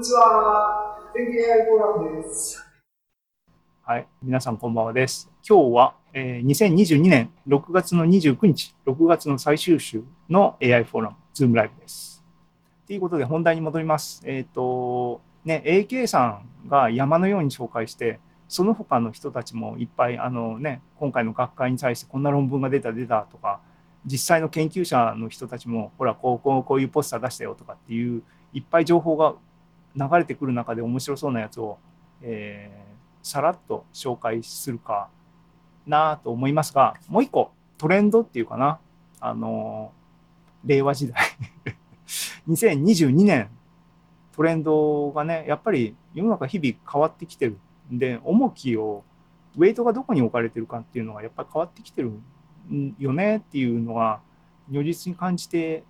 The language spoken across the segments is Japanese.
にちは。天気 AI フォーラムです。はい、皆さんこんばんはです。今日は、えー、2022年6月の29日、6月の最終週の AI フォーラム、ズームライブです。ということで本題に戻ります。えっ、ー、と、ね、AK さんが山のように紹介して、その他の人たちもいっぱい、あのね、今回の学会に対してこんな論文が出た出たとか、実際の研究者の人たちも、ほら、こう、こう、こういうポスター出したよとかっていう、いっぱい情報が流れてくる中で面白そうなやつを、えー、さらっと紹介するかなと思いますが、もう一個、トレンドっていうかな、あの、令和時代。2022年、トレンドがね、やっぱり世の中日々変わってきてるんで、重きを、ウェイトがどこに置かれてるかっていうのがやっぱり変わってきてるよねっていうのは如実に感じて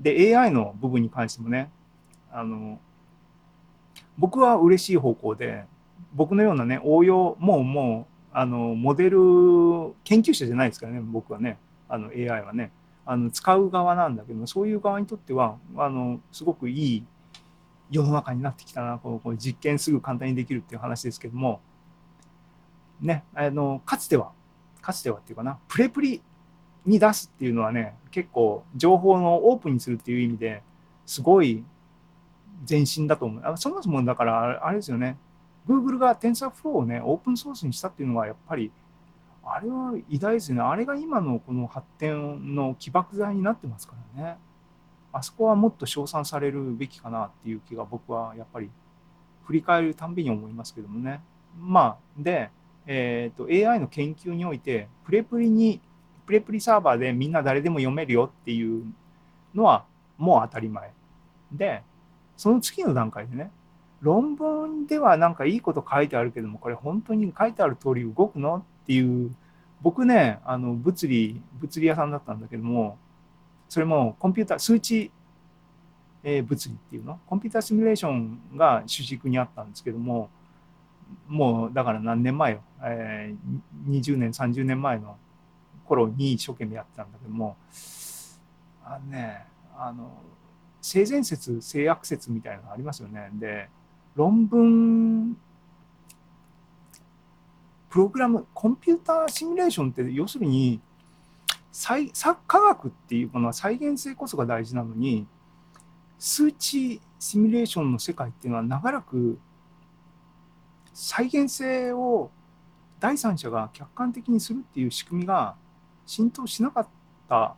で AI の部分に関してもねあの僕は嬉しい方向で僕のようなね応用もうもうあのモデル研究者じゃないですからね僕はね。あの AI はね。あの使う側なんだけどそういう側にとってはあのすごくいい世の中になってきたなこう実験すぐ簡単にできるっていう話ですけども。ねあのかつてはかつてはっていうかな、プレプリに出すっていうのはね、結構情報のオープンにするっていう意味ですごい前進だと思う。そもそもだからあれですよね、Google が TensorFlow をね、オープンソースにしたっていうのはやっぱり、あれは偉大ですよね。あれが今のこの発展の起爆剤になってますからね。あそこはもっと称賛されるべきかなっていう気が僕はやっぱり振り返るたんびに思いますけどもね。まあ、で、えーと、AI の研究においてプレプリにプレプリサーバーでみんな誰でも読めるよっていうのはもう当たり前でその次の段階でね論文ではなんかいいこと書いてあるけどもこれ本当に書いてある通り動くのっていう僕ねあの物理物理屋さんだったんだけどもそれもコンピューター数値、えー、物理っていうの？コンピューターシミュレーションが主軸にあったんですけどももうだから何年前よ、えー、20年30年前の頃に一生懸命やってたんだけどもあのねあの性善説性悪説みたいなのありますよね。で論文プログラムコンピューターシミュレーションって要するに科学っていうものは再現性こそが大事なのに数値シミュレーションの世界っていうのは長らく再現性を第三者が客観的にするっていう仕組みが浸透しなかった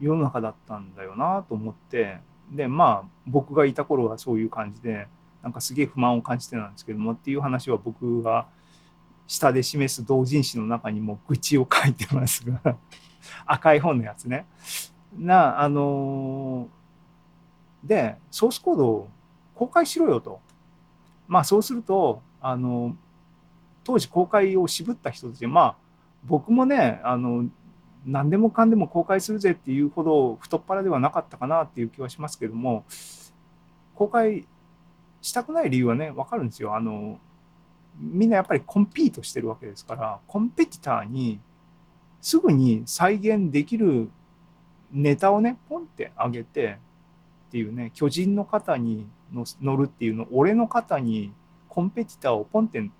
世の中だったんだよなと思ってでまあ僕がいた頃はそういう感じでなんかすげえ不満を感じてたんですけどもっていう話は僕が下で示す同人誌の中にも愚痴を書いてますが 赤い本のやつね。なあのー、でソースコードを公開しろよと。まあそうするとあの当時公開を渋った人たちまあ僕もねあの何でもかんでも公開するぜっていうほど太っ腹ではなかったかなっていう気はしますけども公開したくない理由はね分かるんですよ。あのみんなやっぱりコンピートしてるわけですからコンペティターにすぐに再現できるネタをねポンって上げてっていうね巨人の方に乗るっていうの俺の肩にコンペティターをポンって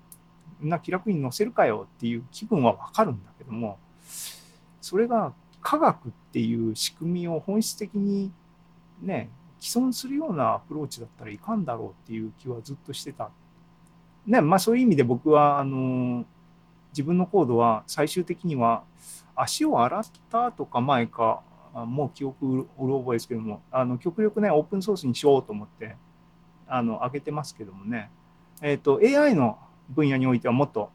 な気楽に乗せるかよっていう気分はわかるんだけどもそれが科学っていう仕組みを本質的にね既存するようなアプローチだったらいかんだろうっていう気はずっとしてた。ねまあ、そういう意味で僕はあの自分のコードは最終的には足を洗ったとか前かもう記憶うろ覚えですけどもあの極力ねオープンソースにしようと思ってあの上げてますけどもね、えーと、AI の分野においてはもっと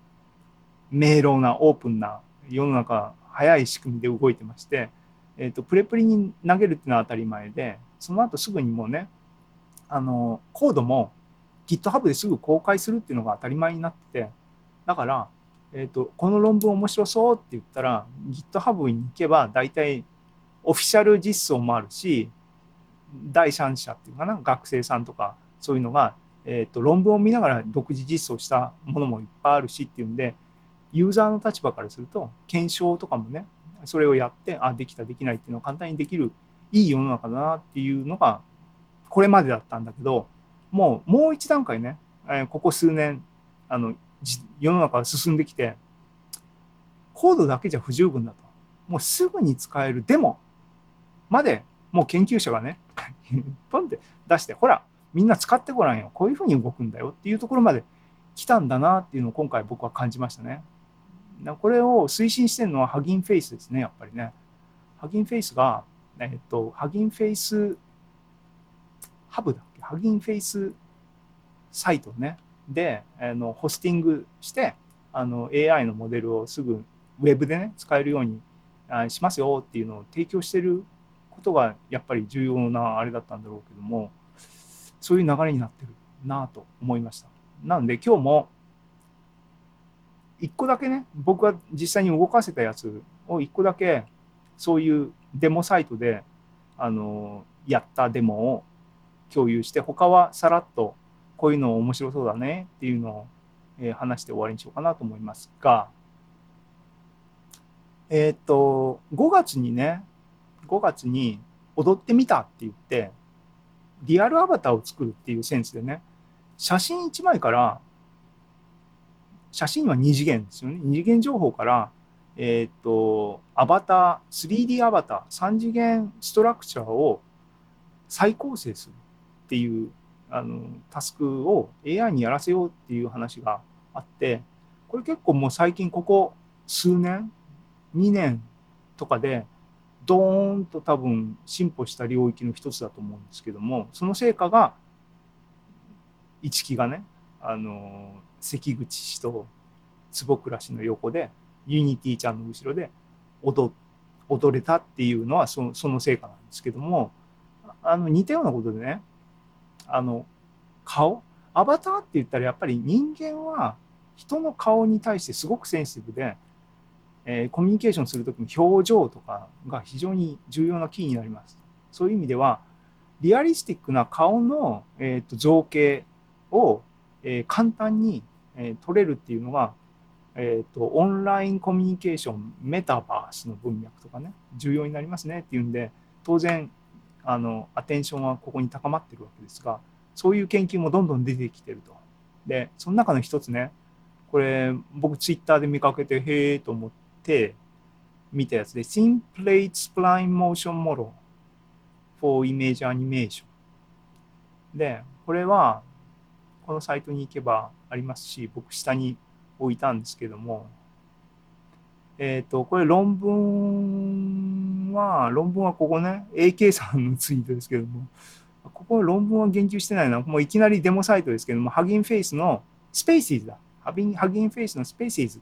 明朗なオープンな世の中早い仕組みで動いてまして、えーと、プレプリに投げるっていうのは当たり前でその後すぐにもうねあのコードも GitHub ですぐ公開するっていうのが当たり前になっててだから、えーと、この論文面白そうって言ったら GitHub に行けば大体オフィシャル実装もあるし第三者っていうかな学生さんとかそういうのが、えーと、論文を見ながら独自実装したものもいっぱいあるしっていうんでユーザーの立場からすると検証とかもねそれをやってあできたできないっていうのを簡単にできるいい世の中だなっていうのがこれまでだったんだけどもうもう一段階ね、えここ数年あの世の中が進んできてコードだけじゃ不十分だともうすぐに使えるデモまでもう研究者がね ポンって出してほらみんな使ってごらんよこういうふうに動くんだよっていうところまで来たんだなっていうのを今回僕は感じましたね。だこれを推進してるのはハギンフェイスですねやっぱりね。ハギンフェイスが、えっと、ハギンフェイスハブだっけ？ハギンフェイスサイトねであのホスティングしてあの AI のモデルをすぐウェブでね使えるようにしますよっていうのを提供してることがやっぱり重要なあれだったんだろうけどもそういう流れになってるなと思いました。なので今日も一個だけね僕が実際に動かせたやつを一個だけそういうデモサイトであのやったデモを共有して他はさらっとこういうの面白そうだねっていうのを、えー話して終わりにしようかなと思いますが。えっ、と5月にね5月に踊ってみたって言ってリアルアバターを作るっていうセンスでね写真1枚から写真は2次元ですよね。2次元情報からえっ、とアバター 3D アバター3次元ストラクチャーを再構成するっていうあのタスクを AI にやらせようっていう話があってこれ結構もう最近ここ数年2年とかでドーンと多分進歩した領域の一つだと思うんですけどもその成果が一木がねあの関口氏と坪倉氏の横でユニティちゃんの後ろで踊踊れたっていうのはそのその成果なんですけどもあの似たようなことでねあの顔？アバターって言ったらやっぱり人間は人の顔に対してすごくセンシティブで、えーコミュニケーションする時に表情とかが非常に重要なキーになります。そういう意味ではリアリスティックな顔の、えー、と造形を、えー簡単に、えー取れるっていうのが、えー、とオンラインコミュニケーションメタバースの文脈とかね重要になりますねっていうんで当然あのアテンションはここに高まってるわけですがそういう研究もどんどん出てきてると。でその中の一つねこれ僕ツイッターで見かけてへえと思って見たやつで Thin-Plate Spline Motion Model for Image Animation でこれはこのサイトに行けばありますし僕下に置いたんですけども。えっ、とこれ論文は論文はここね AK さんのツイートですけども。ここ論文は言及してないな。もういきなりデモサイトですけども Hugging Face の Spaces だ。 Hugging Hugging Face の Spaces っ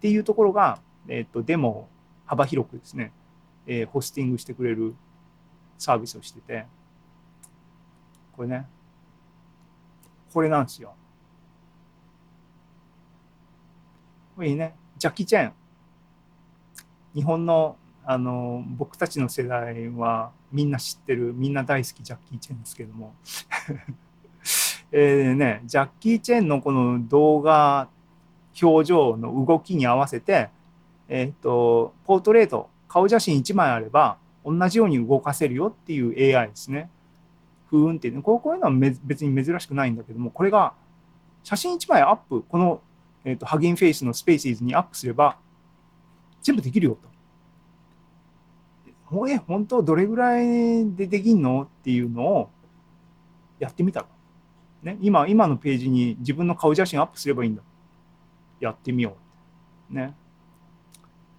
ていうところが、えっとデモを幅広くですね、えーホスティングしてくれるサービスをしてて。これねこれなんですよ。これね。ジャッキー・チェン。日本のあの僕たちの世代はみんな知ってるみんな大好きジャッキー・チェンですけども。えねジャッキー・チェンのこの動画表情の動きに合わせて、えー、とポートレート顔写真1枚あれば同じように動かせるよっていう AI ですね。ふーんっていうこういうのは別に珍しくないんだけどもこれが写真1枚アップこの、えー、とハギンフェイスのスペーシーズにアップすれば全部できるよと。え本当どれぐらいでできんのっていうのをやってみたら、ね、今今のページに自分の顔写真アップすればいいんだ。やってみよう、ね、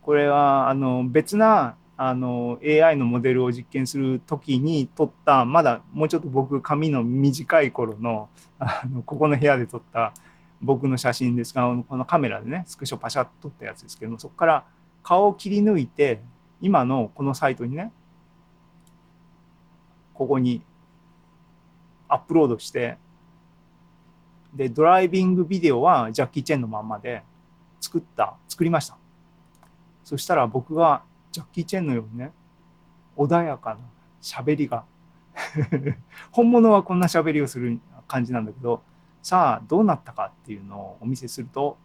これはあの別なあの AI のモデルを実験する時に撮ったまだもうちょっと僕髪の短い頃のあのここの部屋で撮った僕の写真です。がこのカメラでねスクショパシャッと撮ったやつですけどもそこから顔を切り抜いて今のこのサイトにねここにアップロードしてでドライビングビデオはジャッキー・チェンのまんまで作った作りました。そしたら僕がジャッキー・チェンのようにね穏やかな喋りが。本物はこんな喋りをする感じなんだけどさあどうなったかっていうのをお見せすると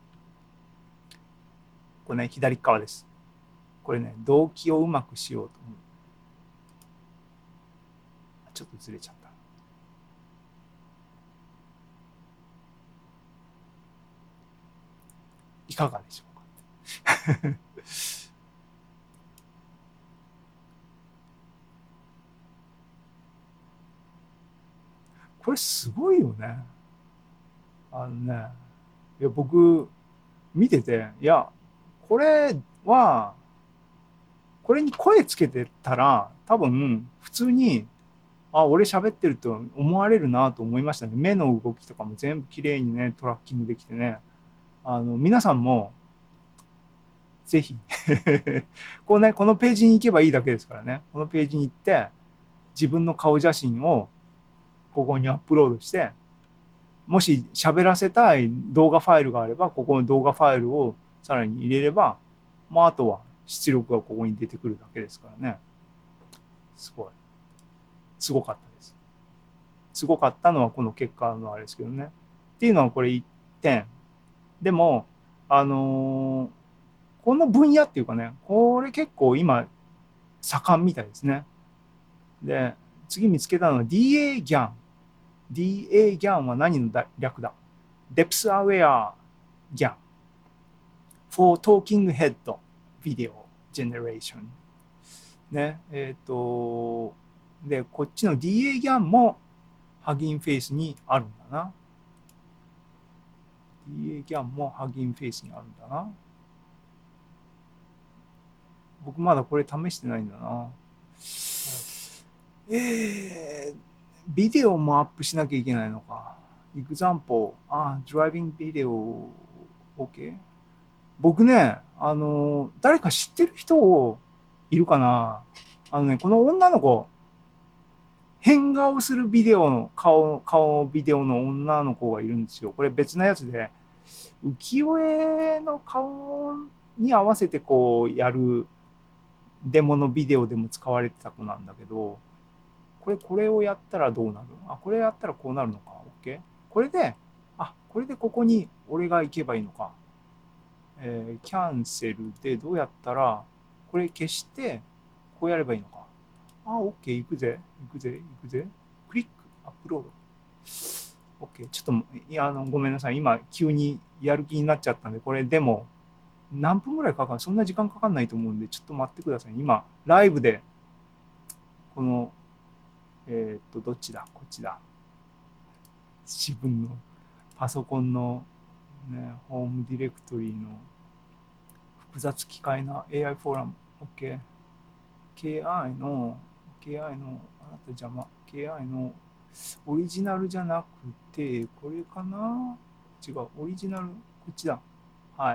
これね左側です。これね動機をうまくしようと思う。ちょっとずれちゃった。いかがでしょうか？これすごいよね。あのね、いや僕見てて、いや、これは、これに声つけてたら、多分普通に、あ、俺喋ってると思われるなと思いましたね。目の動きとかも全部綺麗にね、トラッキングできてね。あの、皆さんも、ぜひ こうね、このページに行けばいいだけですからね。このページに行って、自分の顔写真をここにアップロードして、もし喋らせたい動画ファイルがあれば、ここの動画ファイルをさらに入れれば、まあ、あとは出力がここに出てくるだけですからね。すごい。すごかったです。すごかったのはこの結果のあれですけどね。っていうのはこれ1点。でも、あのーこの分野っていうかね、これ結構今、盛んみたいですね。で、次見つけたのは DA ギャン DA-GAN。DA-GAN は何の略だ ?Depth Aware GAN for Talking Head Video Generation。ね、えっ、と、で、こっちの DA-GAN もハギンフェイスにあるんだな。DA-GAN もハギンフェイスにあるんだな。僕まだこれ試してないんだな。えー、ビデオもアップしなきゃいけないのか。example, あ、driving video, OK? 僕ね、あの、誰か知ってる人いるかな？あのね、この女の子、変顔するビデオの、顔、顔ビデオの女の子がいるんですよ。これ別なやつで、浮世絵の顔に合わせてこうやるデモのビデオでも使われてた子なんだけど、これ、これをやったらどうなるあ、これやったらこうなるのか。OK? これで、あ、これでここに俺が行けばいいのか。えー、キャンセルでどうやったら、これ消して、こうやればいいのか。あ、OK、行くぜ。行くぜ。行くぜ。クリック、アップロード。OK、ちょっと、いや、あの、ごめんなさい。今、急にやる気になっちゃったんで、これでも、何分ぐらいかかるそんな時間かかんないと思うんで、ちょっと待ってください。今、ライブで、この、えっ、と、どっちだ？こっちだ。自分のパソコンの、ね、ホームディレクトリーの複雑機械な AI フォーラム。OK。KI の、KI の、あなた邪魔。KI のオリジナルじゃなくて、これかな？違う、オリジナル、こっちだ。は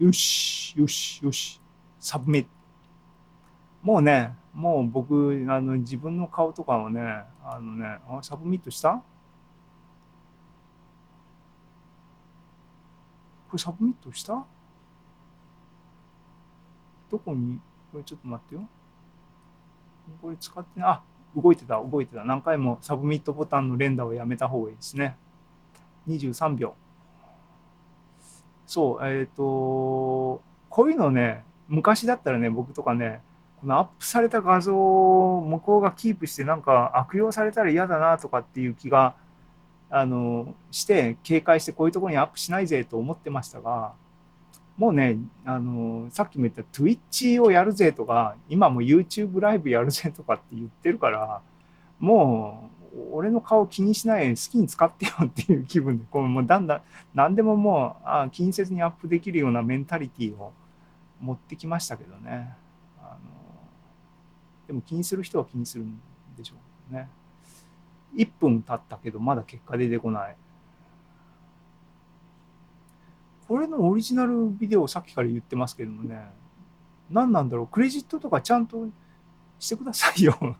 い。よし、よし、よし。 submit。もうね、もう僕、あの、自分の顔とかをね、あのね、あ submit した？これ submit した？どこに？これちょっと待ってよ。これ使ってあ、動いてた、動いてた。何回も submit ボタンの連打をやめた方がいいですね。23秒。そう、えっ、ー、と、こういうのね、昔だったらね、僕とかね、アップされた画像を向こうがキープしてなんか悪用されたら嫌だなとかっていう気が、あの、して警戒してこういうところにアップしないぜと思ってましたが、もうね、あの、さっきも言った Twitch をやるぜとか、今も YouTube ライブやるぜとかって言ってるから、もう俺の顔気にしない好きに使ってよっていう気分で、こうもうだんだん何でももうあ気にせずにアップできるようなメンタリティーを持ってきましたけどね。でも気にする人は気にするんでしょうね。1分経ったけどまだ結果出てこない。これのオリジナルビデオさっきから言ってますけどもね、何なんだろう、クレジットとかちゃんとしてくださいよ。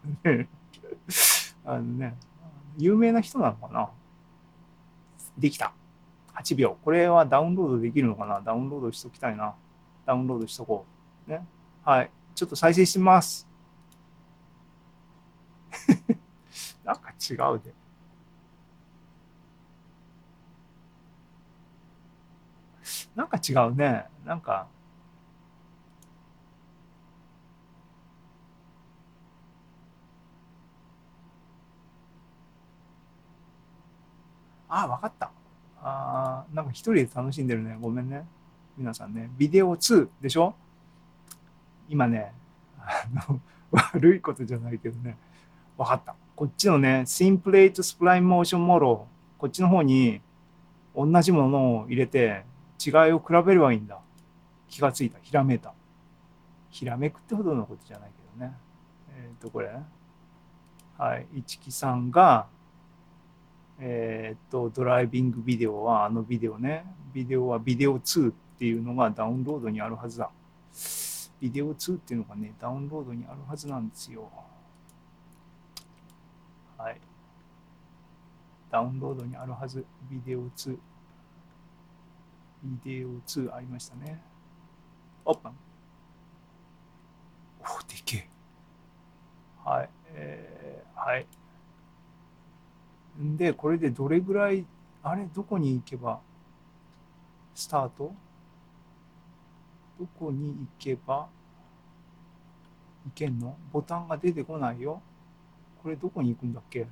あのね、有名な人なのかなできた。8秒。これはダウンロードできるのかなダウンロードしときたいな。ダウンロードしとこう。ね。はい。ちょっと再生してます。なんか違うで。なんか違うね。なんか。ああ、わかった。あーなんか一人で楽しんでるね。ごめんね。皆さんね。ビデオ2でしょ？今ね、あの、悪いことじゃないけどね。わかった。こっちのね、 Thin-Plate Spline Motion Model こっちの方に同じものを入れて違いを比べればいいんだ。気がついた。ひらめいた。ひらめくってほどのことじゃないけどね。えっ、と、これ。はい。一木さんが、えっ、と、ドライビングビデオはあのビデオね。ビデオはビデオ2っていうのがダウンロードにあるはずだ。ビデオ2っていうのがね、ダウンロードにあるはずなんですよ。はい。ダウンロードにあるはず。ビデオ2。ビデオ2ありましたね。オープン。おでけえ。はい。えー、はい。んで、これでどれぐらい、あれ、どこに行けば、スタート？どこに行けば、いけんの？ボタンが出てこないよ。これどこに行くんだっけ？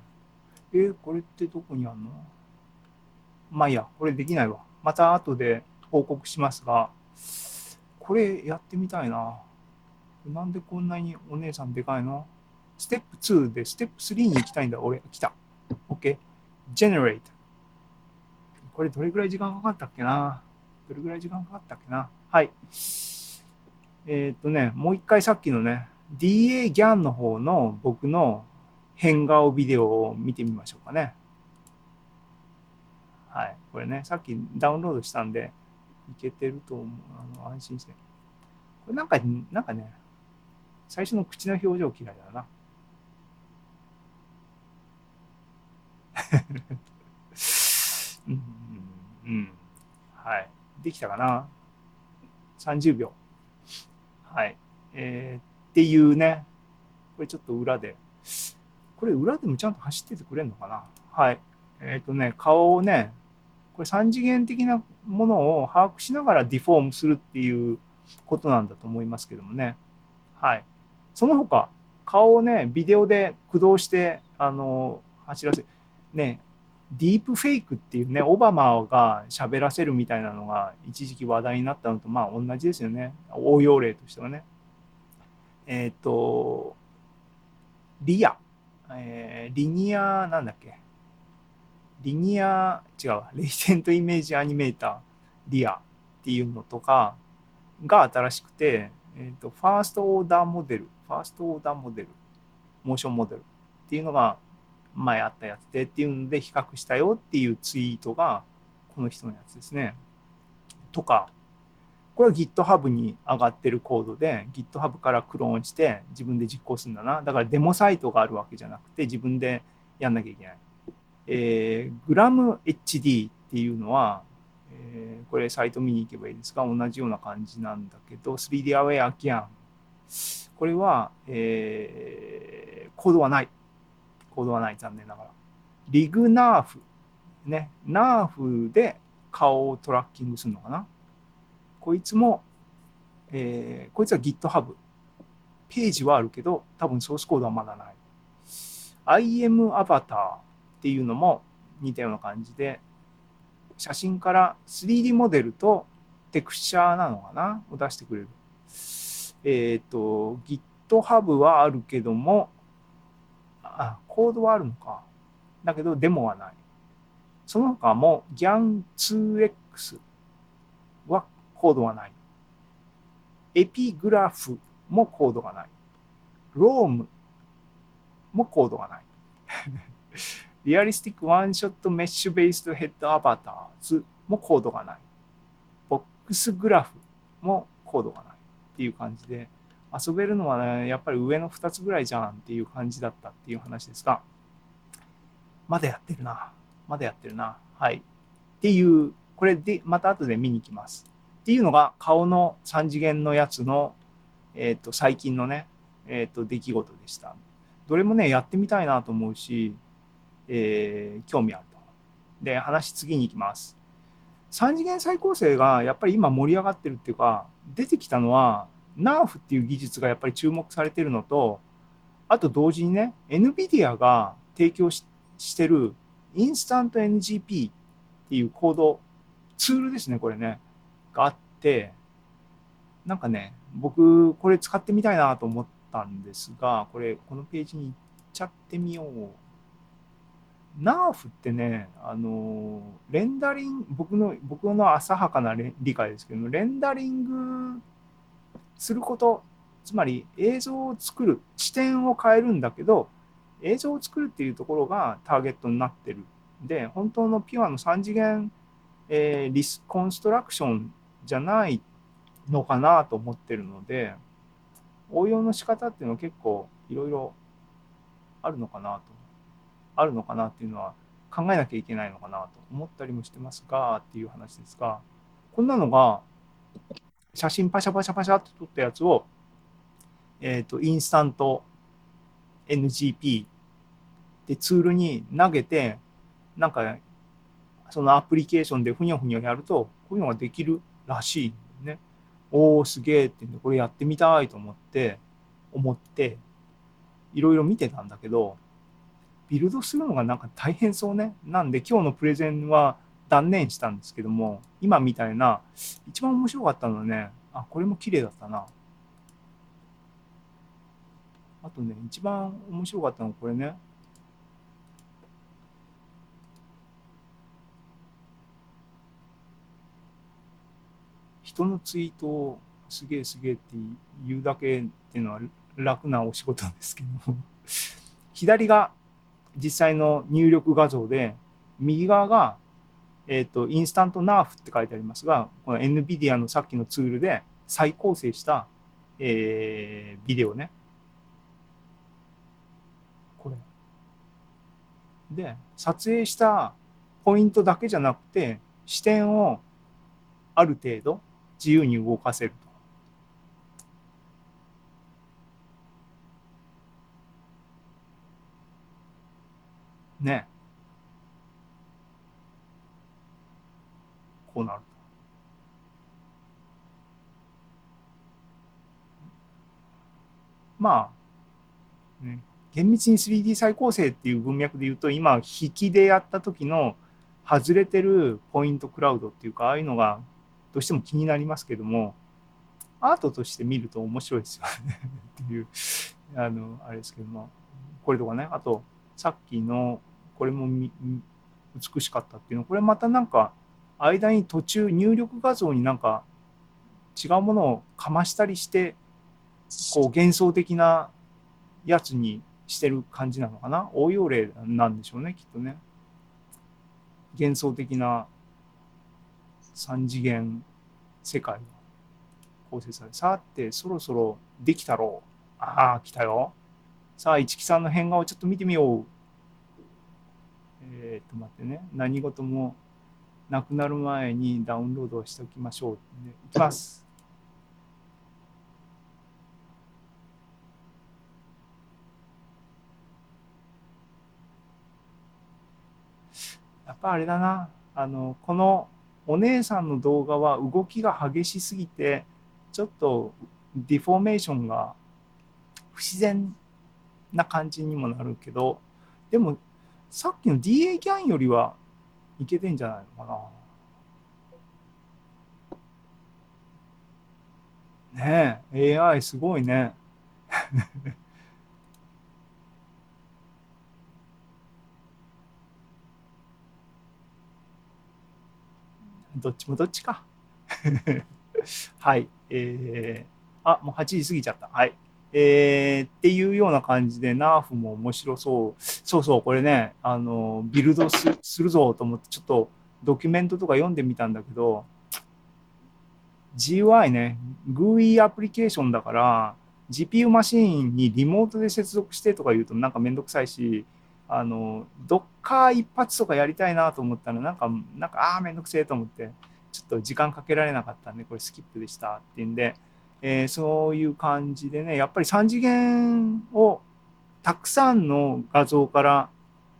えーこれってどこにあんの？まあいいや、これできないわ。また後で報告しますが、これやってみたいな。なんでこんなにお姉さんでかいの？ステップ2でステップ3に行きたいんだ。俺、来た。OK。generate。これどれぐらい時間かかったっけな？どれぐらい時間かかったっけな？はい。えーっとね、もう一回さっきのね、DA ギャンの方の僕の変顔ビデオを見てみましょうかね。はい。これね、さっきダウンロードしたんで、いけてると思う。あの安心して。これなんか、なんかね、最初の口の表情嫌いだな。うん、うん。はい。できたかな ?30 秒。はい。えーっていうね、これちょっと裏で。これ裏でもちゃんと走っててくれるのかな？はい。えっ、とね、顔をね、これ3次元的なものを把握しながらディフォームするっていうことなんだと思いますけどもね。はい。その他、顔をね、ビデオで駆動して、あの、走らせ、ね、ディープフェイクっていうね、オバマが喋らせるみたいなのが一時期話題になったのと、まあ同じですよね。応用例としてはね。えっ、と、リア、えーリニア、なんだっけ？リニア、違う、レイテントイメージアニメーター、リアっていうのとかが新しくて、えっ、と、ファーストオーダーモデル、ファーストオーダーモデル、モーションモデルっていうのが前あったやつでっていうので比較したよっていうツイートがこの人のやつですね。とか、これは GitHub に上がってるコードで GitHub からクローンして自分で実行するんだな。だからデモサイトがあるわけじゃなくて自分でやんなきゃいけない。えー、GramHD っていうのは、えーこれサイト見に行けばいいですが同じような感じなんだけど 3D Aware Again これは、えーコードはない。コードはない。残念ながら。リグナーフ。ね。ナーフで顔をトラッキングするのかな？こいつも、えーこいつは GitHub。ページはあるけど、多分ソースコードはまだない。IM アバターっていうのも似たような感じで、写真から 3D モデルとテクスチャーなのかな？を出してくれる。えっ、と、GitHub はあるけども、あ、コードはあるのか。だけど、デモはない。その他も GAN2X はコードはない。エピグラフもコードがない。ROM もコードがない。リアリスティックワンショットメッシュベースドヘッドアバターズもコードがない。ボックスグラフもコードがないっていう感じで、遊べるのはね、やっぱり上の2つぐらいじゃんっていう感じだったっていう話ですが、まだやってるな。まだやってるな。はい。っていう、これで、また後で見に行きます。っていうのが顔の3次元のやつの、えっ、と、最近のね、えっ、と、出来事でした。どれもね、やってみたいなと思うし、えー興味あると。で、話次に行きます。3次元再構成がやっぱり今盛り上がってるっていうか、出てきたのは、NARF っていう技術がやっぱり注目されてるのと、あと同時にね、NVIDIA が提供ししてるインスタント NGP っていうコード、ツールですね、これね、があって、なんかね、僕、これ使ってみたいなと思ったんですが、これ、このページに行っちゃってみよう。ナーフってね、あの、レンダリング、僕の、僕の浅はかな理解ですけど、レンダリングすること、つまり映像を作る、視点を変えるんだけど、映像を作るっていうところがターゲットになってる。で、本当のピュアの3次元、えーリスコンストラクションじゃないのかなと思ってるので、応用の仕方っていうのは結構いろいろあるのかなと、あるのかなっていうのは考えなきゃいけないのかなと思ったりもしてますが、っていう話ですが、こんなのが写真パシャパシャパシャって撮ったやつを、えっ、と、インスタント NGP でツールに投げて、なんか、そのアプリケーションでふにゃふにゃやると、こういうのができるらしいね。おー、すげえってんで、これやってみたいと思って、思って、いろいろ見てたんだけど、ビルドするのがなんか大変そうね。なんで今日のプレゼンは断念したんですけども、今みたいな、一番面白かったのはね、あ、これも綺麗だったな。あとね、一番面白かったのはこれね。人のツイートをすげえすげえって言うだけっていうのは楽なお仕事なんですけど、左が実際の入力画像で、右側が、えっ、と、インスタントナーフって書いてありますが、この NVIDIA のさっきのツールで再構成した、えービデオね。これ。で、撮影したポイントだけじゃなくて、視点をある程度自由に動かせると。ね。こうなると。まあ、ね、厳密に 3D 再構成っていう文脈で言うと、今、引きでやった時の外れてるポイントクラウドっていうか、ああいうのがどうしても気になりますけども、アートとして見ると面白いですよね。っていう、あの、あれですけども、これとかね、あと、さっきの、これも美しかったっていうの、これまたなんか、間に途中入力画像になんか違うものをかましたりして、こう幻想的なやつにしてる感じなのかな。応用例なんでしょうね、きっとね。幻想的な三次元世界が構成されさて、そろそろできたろう。ああ、来たよ。さあ、市木さんの変顔をちょっと見てみよう。えーっと、待ってね。何事もなくなる前にダウンロードしておきましょう。いきます。やっぱあれだな。あの、このお姉さんの動画は動きが激しすぎて、ちょっとディフォーメーションが不自然な感じにもなるけど、でもさっきの DA キャンよりはいけてんじゃないのかな。ねえ、AI すごいね。どっちもどっちか。はい。えー、あ、もう8時過ぎちゃった。はい。えー、っていうような感じで、ナーフも面白そう。そうそう、これね、あの、ビルドするぞと思って、ちょっとドキュメントとか読んでみたんだけど、GUI ね、GUI アプリケーションだから、GPU マシンにリモートで接続してとか言うとなんかめんどくさいし、あの、ドッカー一発とかやりたいなと思ったら、なんか、なんか、ああ、めんどくせえと思って、ちょっと時間かけられなかったんで、これスキップでしたっていうんで、えーそういう感じでね、やっぱり3次元をたくさんの画像から、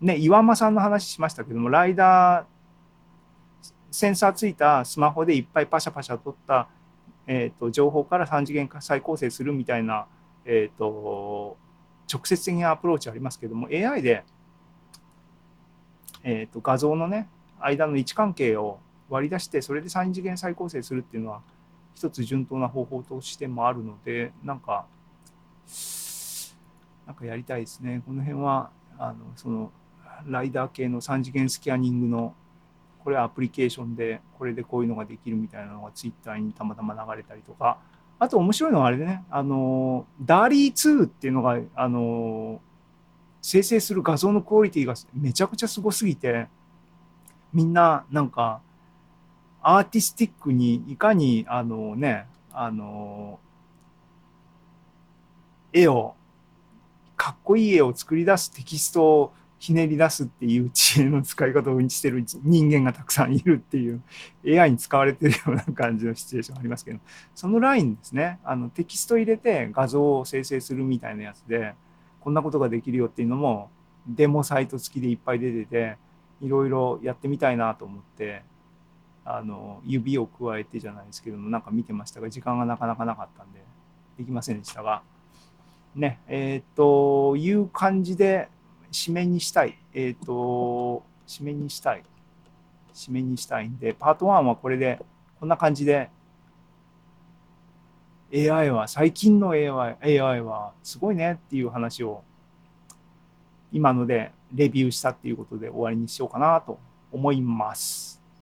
ね、岩間さんの話しましたけども、ライダー、センサーついたスマホでいっぱいパシャパシャ撮った、えー、と情報から3次元化再構成するみたいな、えー、と直接的なアプローチありますけども、AI で、えー、と画像のね、間の位置関係を割り出してそれで3次元再構成するっていうのは一つ順当な方法としてもあるのでなんかなんかやりたいですね。この辺はあのそのライダー系の3次元スキャニングのこれはアプリケーションでこれでこういうのができるみたいなのがツイッターにたまたま流れたりとか。あと面白いのはあれでねあのダーリー2っていうのがあの生成する画像のクオリティがめちゃくちゃすごすぎてみんななんかアーティスティックにいかにあのねあの絵をかっこいい絵を作り出すテキストをひねり出すっていう知恵の使い方をしてる人間がたくさんいるっていう AI に使われてるような感じのシチュエーションありますけどそのラインですね。あのテキスト入れて画像を生成するみたいなやつでこんなことができるよっていうのもデモサイト付きでいっぱい出てていろいろやってみたいなと思ってあの指を加えてじゃないですけどもなんか見てましたが時間がなかなかなかったんでできませんでしたが。ねえっ、という感じで締めにしたい。えっ、と締めにしたい。締めにしたいんでパート1はこれでこんな感じで AI は最近の AI, AI はすごいねっていう話を今のでレビューしたっていうことで終わりにしようかなと思います。